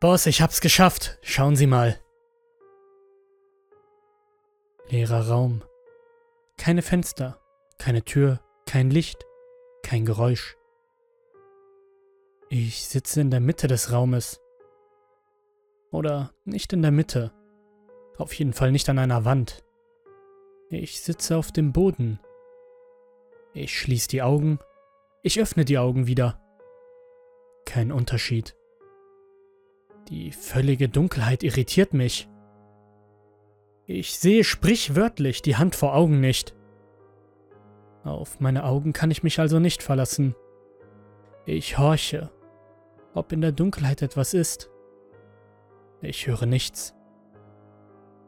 Boss, ich hab's geschafft. Schauen Sie mal. Leerer Raum. Keine Fenster, keine Tür, kein Licht, kein Geräusch. Ich sitze in der Mitte des Raumes. Oder nicht in der Mitte. Auf jeden Fall nicht an einer Wand. Ich sitze auf dem Boden. Ich schließe die Augen. Ich öffne die Augen wieder. Kein Unterschied. Die völlige Dunkelheit irritiert mich. Ich sehe sprichwörtlich die Hand vor Augen nicht. Auf meine Augen kann ich mich also nicht verlassen. Ich horche, ob in der Dunkelheit etwas ist. Ich höre nichts.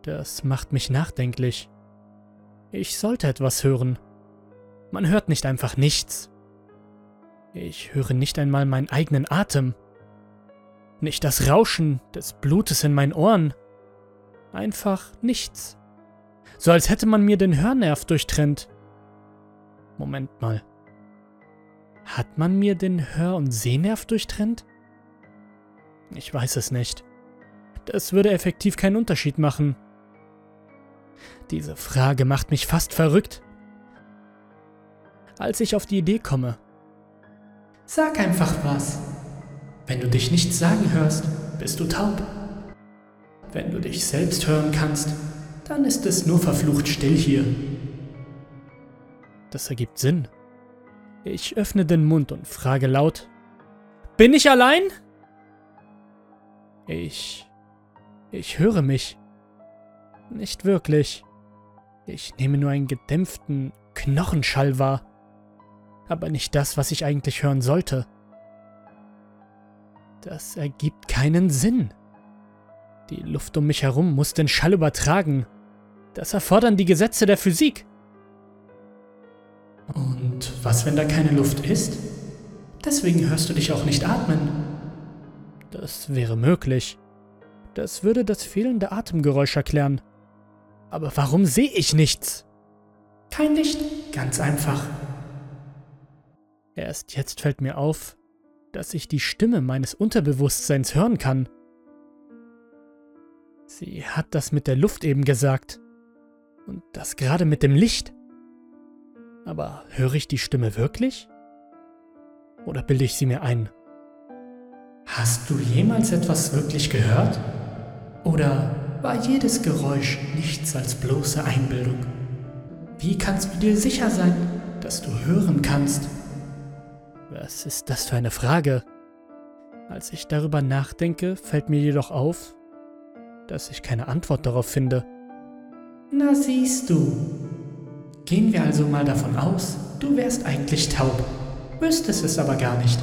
Das macht mich nachdenklich. Ich sollte etwas hören. Man hört nicht einfach nichts. Ich höre nicht einmal meinen eigenen Atem. Nicht das Rauschen des Blutes in meinen Ohren. Einfach nichts. So als hätte man mir den Hörnerv durchtrennt. Moment mal. Hat man mir den Hör- und Sehnerv durchtrennt? Ich weiß es nicht. Das würde effektiv keinen Unterschied machen. Diese Frage macht mich fast verrückt. Als ich auf die Idee komme. Sag einfach was. Wenn du dich nicht sagen hörst, bist du taub. Wenn du dich selbst hören kannst, dann ist es nur verflucht still hier. Das ergibt Sinn. Ich öffne den Mund und frage laut, Bin ich allein? Ich... Ich höre mich. Nicht wirklich. Ich nehme nur einen gedämpften Knochenschall wahr. Aber nicht das, was ich eigentlich hören sollte. Das ergibt keinen Sinn. Die Luft um mich herum muss den Schall übertragen. Das erfordern die Gesetze der Physik. Und was, wenn da keine Luft ist? Deswegen hörst du dich auch nicht atmen. Das wäre möglich. Das würde das fehlende Atemgeräusch erklären. Aber warum sehe ich nichts? Kein Licht, ganz einfach. Erst jetzt fällt mir auf, dass ich die Stimme meines Unterbewusstseins hören kann. Sie hat das mit der Luft eben gesagt. Und das gerade mit dem Licht. Aber höre ich die Stimme wirklich? Oder bilde ich sie mir ein? Hast du jemals etwas wirklich gehört? Oder war jedes Geräusch nichts als bloße Einbildung? Wie kannst du dir sicher sein, dass du hören kannst? Was ist das für eine Frage? Als ich darüber nachdenke, fällt mir jedoch auf, dass ich keine Antwort darauf finde. Na siehst du. Gehen wir also mal davon aus, du wärst eigentlich taub, wüsstest es aber gar nicht.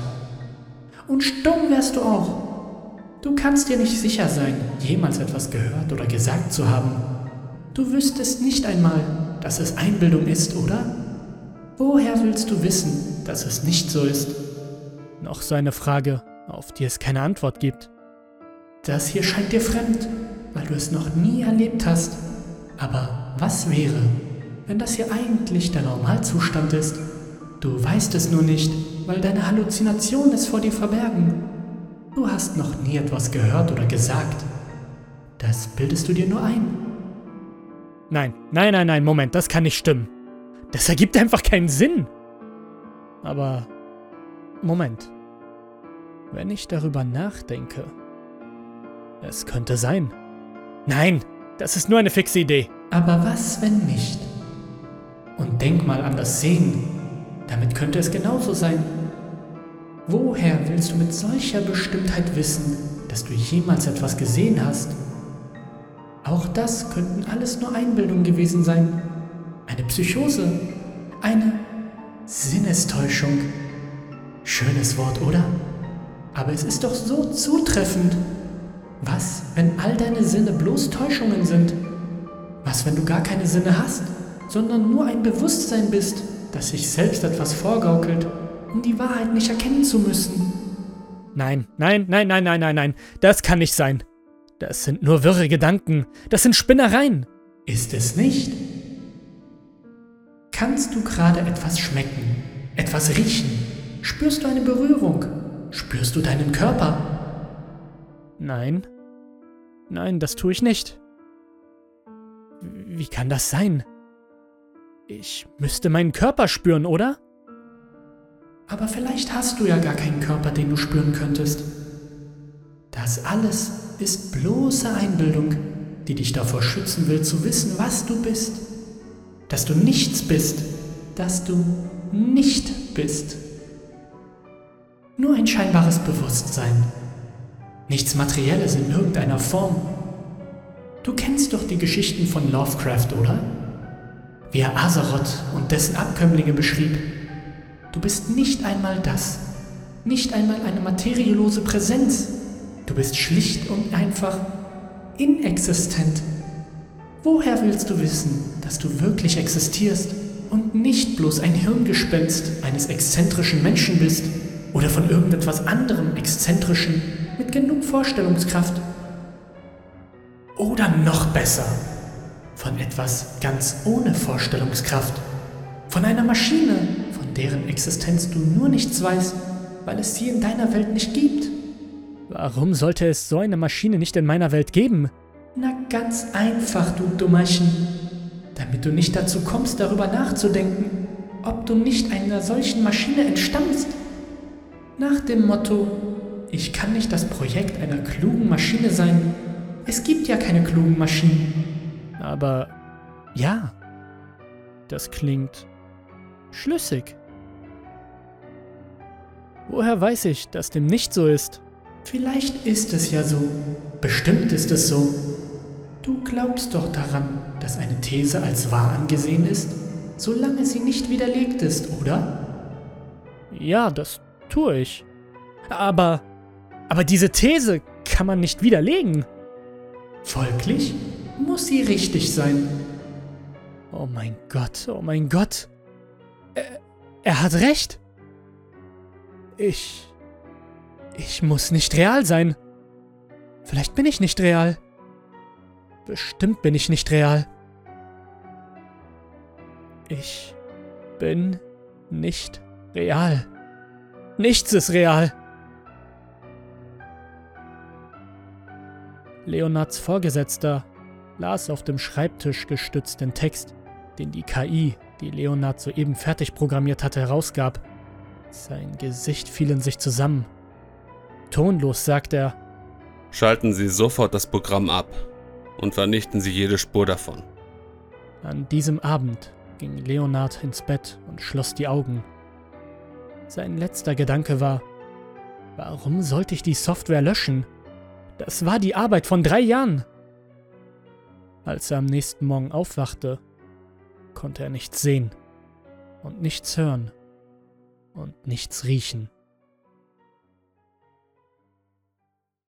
Und stumm wärst du auch. Du kannst dir nicht sicher sein, jemals etwas gehört oder gesagt zu haben. Du wüsstest nicht einmal, dass es Einbildung ist, oder? Woher willst du wissen, dass es nicht so ist? Noch so eine Frage, auf die es keine Antwort gibt. Das hier scheint dir fremd, weil du es noch nie erlebt hast. Aber was wäre, wenn das hier eigentlich der Normalzustand ist? Du weißt es nur nicht, weil deine Halluzinationen es vor dir verbergen. Du hast noch nie etwas gehört oder gesagt. Das bildest du dir nur ein. Nein, nein, nein, nein, Moment, das kann nicht stimmen. Das ergibt einfach keinen Sinn. Aber Moment. Wenn ich darüber nachdenke, es könnte sein. Nein, das ist nur eine fixe Idee. Aber was, wenn nicht? Und denk mal an das Sehen. Damit könnte es genauso sein. Woher willst du mit solcher Bestimmtheit wissen, dass du jemals etwas gesehen hast? Auch das könnten alles nur Einbildungen gewesen sein. Eine Psychose. Eine Sinnestäuschung. Schönes Wort, oder? Aber es ist doch so zutreffend. Was, wenn all deine Sinne bloß Täuschungen sind? Was, wenn du gar keine Sinne hast, sondern nur ein Bewusstsein bist, das sich selbst etwas vorgaukelt, um die Wahrheit nicht erkennen zu müssen? Nein, nein, nein, nein, nein, nein, nein, das kann nicht sein. Das sind nur wirre Gedanken, das sind Spinnereien. Ist es nicht? Kannst du gerade etwas schmecken, etwas riechen? Spürst du eine Berührung? Spürst du deinen Körper? Nein. Nein, das tue ich nicht. Wie kann das sein? Ich müsste meinen Körper spüren, oder? Aber vielleicht hast du ja gar keinen Körper, den du spüren könntest. Das alles ist bloße Einbildung, die dich davor schützen will, zu wissen, was du bist. Dass du nichts bist, dass du nicht bist. Nur ein scheinbares Bewusstsein. Nichts Materielles in irgendeiner Form. Du kennst doch die Geschichten von Lovecraft, oder? Wie er Azeroth und dessen Abkömmlinge beschrieb. Du bist nicht einmal das. Nicht einmal eine materiellose Präsenz. Du bist schlicht und einfach inexistent. Woher willst du wissen, dass du wirklich existierst und nicht bloß ein Hirngespenst eines exzentrischen Menschen bist oder von irgendetwas anderem exzentrischen mit genug Vorstellungskraft? Oder noch besser, von etwas ganz ohne Vorstellungskraft, von einer Maschine, von deren Existenz du nur nichts weißt, weil es sie in deiner Welt nicht gibt. Warum sollte es so eine Maschine nicht in meiner Welt geben? Na ganz einfach, du Dummerchen. Damit du nicht dazu kommst, darüber nachzudenken, ob du nicht einer solchen Maschine entstammst. Nach dem Motto, ich kann nicht das Projekt einer klugen Maschine sein. Es gibt ja keine klugen Maschinen. Aber ja, das klingt schlüssig. Woher weiß ich, dass dem nicht so ist? Vielleicht ist es ja so. Bestimmt ist es so. Du glaubst doch daran, dass eine These als wahr angesehen ist, solange sie nicht widerlegt ist, oder? Ja, das tue ich. Aber. Aber diese These kann man nicht widerlegen. Folglich muss sie richtig sein. Oh mein Gott, oh mein Gott. Er, er hat recht. Ich. Ich muss nicht real sein. Vielleicht bin ich nicht real. Bestimmt bin ich nicht real. Ich bin nicht real. Nichts ist real. Leonards Vorgesetzter las auf dem Schreibtisch gestützt den Text, den die KI, die Leonard soeben fertig programmiert hatte, herausgab. Sein Gesicht fiel in sich zusammen Tonlos sagt er, Schalten Sie sofort das Programm ab und vernichten Sie jede Spur davon. An diesem Abend ging Leonard ins Bett und schloss die Augen. Sein letzter Gedanke war, warum sollte ich die Software löschen? Das war die Arbeit von drei Jahren. Als er am nächsten Morgen aufwachte, konnte er nichts sehen und nichts hören und nichts riechen.